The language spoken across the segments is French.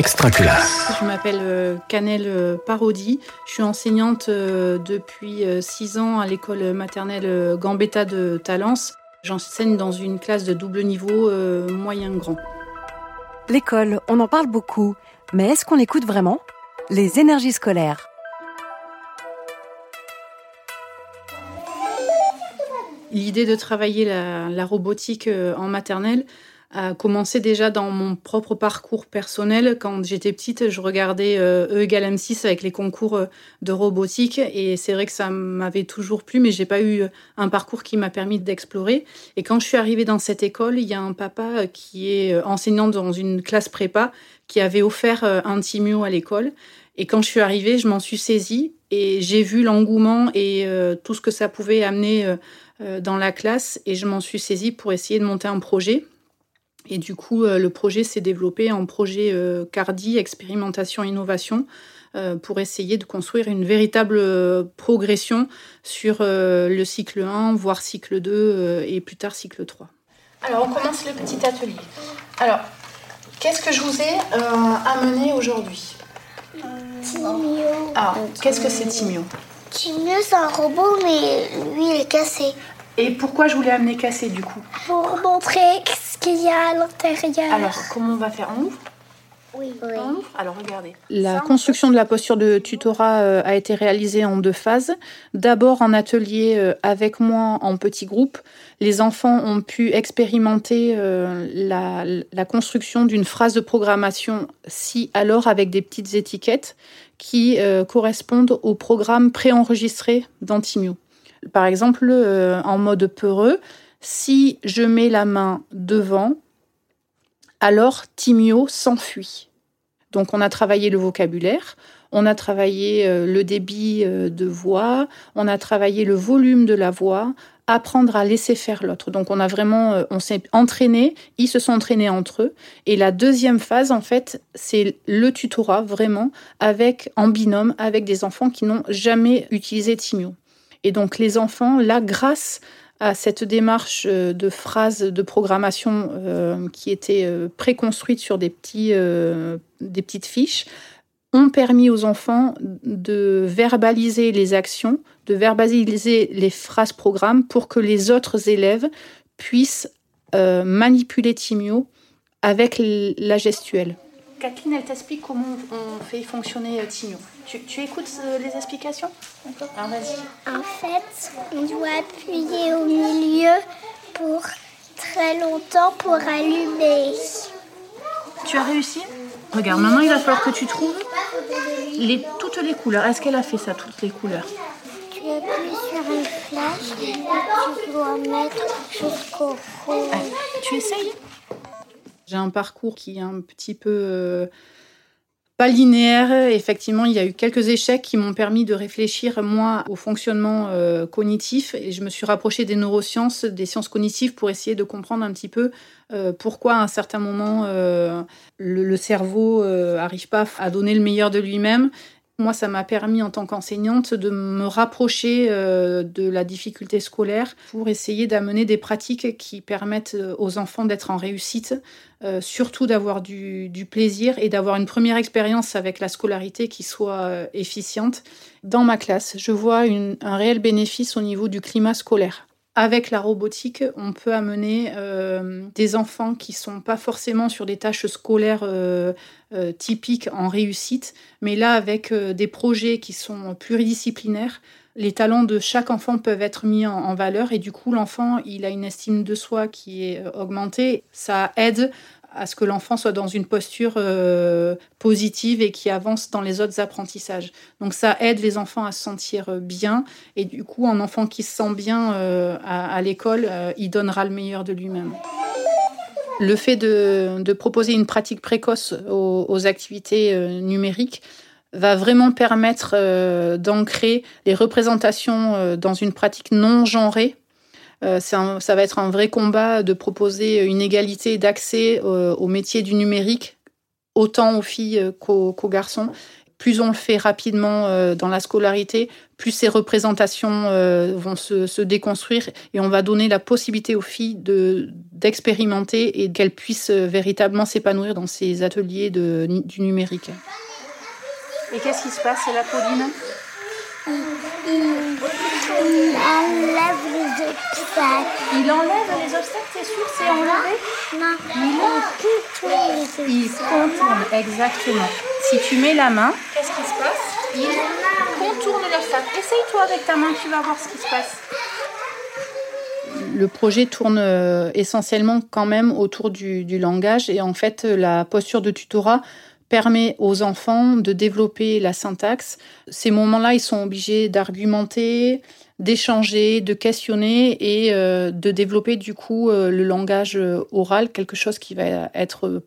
Extraculasse. Je m'appelle Canel Parodi. Je suis enseignante depuis 6 ans à l'école maternelle Gambetta de Talence. J'enseigne dans une classe de double niveau moyen-grand. L'école, on en parle beaucoup, mais est-ce qu'on l'écoute vraiment? Les énergies scolaires. L'idée de travailler la, robotique euh, en maternelle a commencé déjà dans mon propre parcours personnel. Quand j'étais petite, je regardais E égale M6 avec les concours euh, de robotique et c'est vrai que ça m'avait toujours plu, mais j'ai pas eu un parcours qui m'a permis d'explorer. Et quand je suis arrivée dans cette école, il y a un papa qui est enseignant dans une classe prépa qui avait offert un Timio à l'école. Et quand je suis arrivée, je m'en suis saisie et j'ai vu l'engouement et tout ce que ça pouvait amener euh, dans la classe et je m'en suis saisie pour essayer de monter un projet. Et du coup, euh, le projet s'est développé en projet euh, CARDI, expérimentation, innovation, pour essayer de construire une véritable progression sur le cycle 1, voire cycle 2 et plus tard cycle 3. Alors, on commence le petit atelier. Alors, qu'est-ce que je vous ai amené aujourd'hui? Timio. Alors, qu'est-ce que c'est Timio? Timio, c'est un robot, mais lui, il est cassé. Et pourquoi je voulais amener cassé du coup Pour montrer ce qu'il y a à l'intérieur. Alors, comment on va faire On ouvre oui. On ouvre Alors, regardez. La construction de la posture de tutorat euh, a été réalisée en deux phases. D'abord en atelier euh, avec moi en petit groupe. Les enfants ont pu expérimenter euh, la, la construction d'une phrase de programmation si alors avec des petites étiquettes qui correspondent au programme préenregistré d'Antimio. Par exemple, euh, en mode peureux, si je mets la main devant, alors Timio s'enfuit. Donc on a travaillé le vocabulaire, on a travaillé euh, le débit euh, de voix, on a travaillé le volume de la voix, apprendre à laisser faire l'autre. Donc on a vraiment, on s'est entraîné, ils se sont entraînés entre eux. Et la deuxième phase, en fait, c'est le tutorat vraiment avec en binôme avec des enfants qui n'ont jamais utilisé Timio. Et donc les enfants, là, grâce à cette démarche euh, de phrases de programmation euh, qui était euh, préconstruite sur des petites fiches, ont permis aux enfants de verbaliser les actions, de verbaliser les phrases programmes pour que les autres élèves puissent manipuler Timio avec la gestuelle. Kathleen, elle t'explique comment on fait fonctionner Timio. Tu, écoutes euh, les explications Alors vas-y. En fait, on doit appuyer au milieu pour très longtemps pour allumer. Tu as réussi? Regarde, maintenant il va falloir que tu trouves les, toutes les couleurs. Est-ce qu'elle a fait ça, toutes les couleurs? Tu appuies sur une flash et tu dois mettre jusqu'au fond. tu essayes? J'ai un parcours qui est un petit peu... Euh, pas linéaire. Effectivement, il y a eu quelques échecs qui m'ont permis de réfléchir, moi, au fonctionnement euh, cognitif. Et je me suis rapprochée des neurosciences, des sciences cognitives, pour essayer de comprendre un petit peu euh, pourquoi, à un certain moment, le, cerveau n'arrive pas à donner le meilleur de lui-même moi, ça m'a permis en tant qu'enseignante de me rapprocher euh, de la difficulté scolaire pour essayer d'amener des pratiques qui permettent euh, aux enfants d'être en réussite, euh, surtout d'avoir du, plaisir et d'avoir une première expérience avec la scolarité qui soit efficiente. Dans ma classe, je vois un réel bénéfice au niveau du climat scolaire avec la robotique, on peut amener euh, des enfants qui sont pas forcément sur des tâches scolaires euh, euh, typiques en réussite, mais là avec des projets qui sont pluridisciplinaires, les talents de chaque enfant peuvent être mis en, en valeur et du coup l'enfant il a une estime de soi qui est augmentée. Ça aide à ce que l'enfant soit dans une posture euh, positive et qui avance dans les autres apprentissages. Donc ça aide les enfants à se sentir euh, bien et du coup un enfant qui se sent bien euh, à, l'école, il donnera le meilleur de lui-même. Le fait de, proposer une pratique précoce aux activités numériques va vraiment permettre d'ancrer les représentations dans une pratique non genrée euh, ça va être un vrai combat de proposer une égalité d'accès euh, au métier du numérique, autant aux filles qu'aux garçons. plus on le fait rapidement euh, dans la scolarité, plus ces représentations euh, vont se, déconstruire et on va donner la possibilité aux filles de d'expérimenter et qu'elles puissent véritablement s'épanouir dans ces ateliers de, du numérique. Et qu'est-ce qui se passe, la Pauline? Il enlève les obstacles. Il enlève les obstacles, c'est sûr, c'est enlevé Non, il contourne Il contourne, exactement. Si tu mets la main, qu'est-ce qui se passe? Il contourne l'obstacle. Essaye-toi avec ta main, tu vas voir ce qui se passe. Le projet tourne euh, essentiellement quand même autour du, du langage et en fait la posture de tutorat permet aux enfants de développer la syntaxe. Ces moments-là, ils sont obligés d'argumenter, d'échanger, de questionner et euh, de développer du coup euh, le langage euh, oral, quelque chose qui va être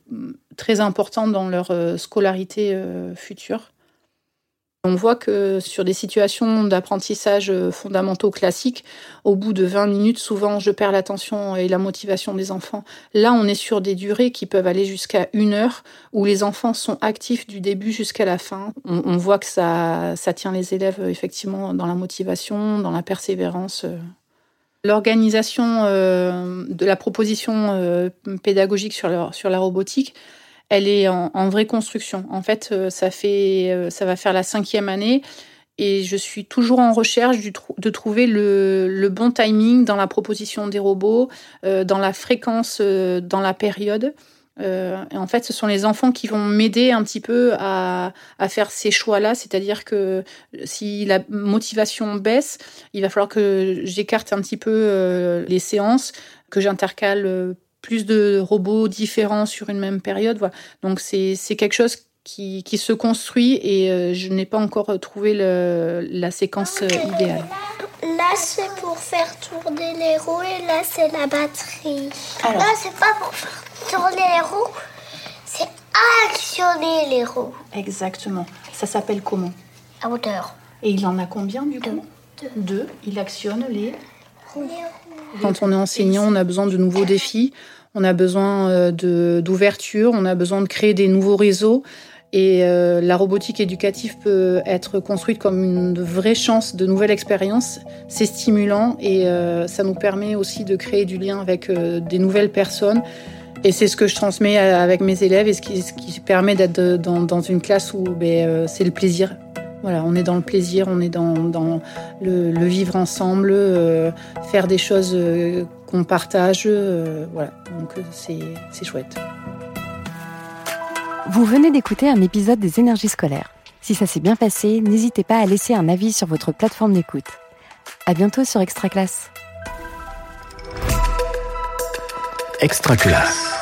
très important dans leur scolarité future. On voit que sur des situations d'apprentissage euh, fondamentaux classiques, au bout de 20 minutes, souvent, je perds l'attention et la motivation des enfants. Là, on est sur des durées qui peuvent aller jusqu'à une heure, où les enfants sont actifs du début jusqu'à la fin. On, voit que ça, ça tient les élèves effectivement dans la motivation, dans la persévérance. Euh. L'organisation euh, de la proposition pédagogique sur la robotique, elle est en, vraie construction. En fait, euh, ça, fait, euh, ça va faire la cinquième année et je suis toujours en recherche de trouver le, bon timing dans la proposition des robots, euh, dans la fréquence, dans la période. et en fait, ce sont les enfants qui vont m'aider un petit peu à, à faire ces choix-là. C'est-à-dire que si la motivation baisse, il va falloir que j'écarte un petit peu les séances, que j'intercale plus de robots différents sur une même période. Voilà. Donc c'est quelque chose qui, qui, se construit et euh, je n'ai pas encore trouvé le, la séquence euh, idéale. Là, c'est pour faire tourner les roues et là, c'est la batterie. Alors. Là, c'est pas pour faire tourner les roues, c'est actionner les roues. Exactement. Ça s'appelle comment? À hauteur. Et il en a combien du coup? Deux. Deux. Il actionne les. Quand on est enseignant, on a besoin de nouveaux défis, on a besoin euh, d'ouverture, on a besoin de créer des nouveaux réseaux. Et euh, la robotique éducative peut être construite comme une vraie chance de nouvelles expériences. C'est stimulant et euh, ça nous permet aussi de créer du lien avec des nouvelles personnes. Et c'est ce que je transmets avec mes élèves et ce qui, ce qui permet d'être dans, dans, une classe où ben, c'est le plaisir. Voilà, on est dans le plaisir, on est dans, le, vivre ensemble, euh, faire des choses euh, qu'on partage. Euh, voilà, donc c'est chouette. Vous venez d'écouter un épisode des énergies scolaires. Si ça s'est bien passé, n'hésitez pas à laisser un avis sur votre plateforme d'écoute. À bientôt sur Extra Classe. Extra Classe.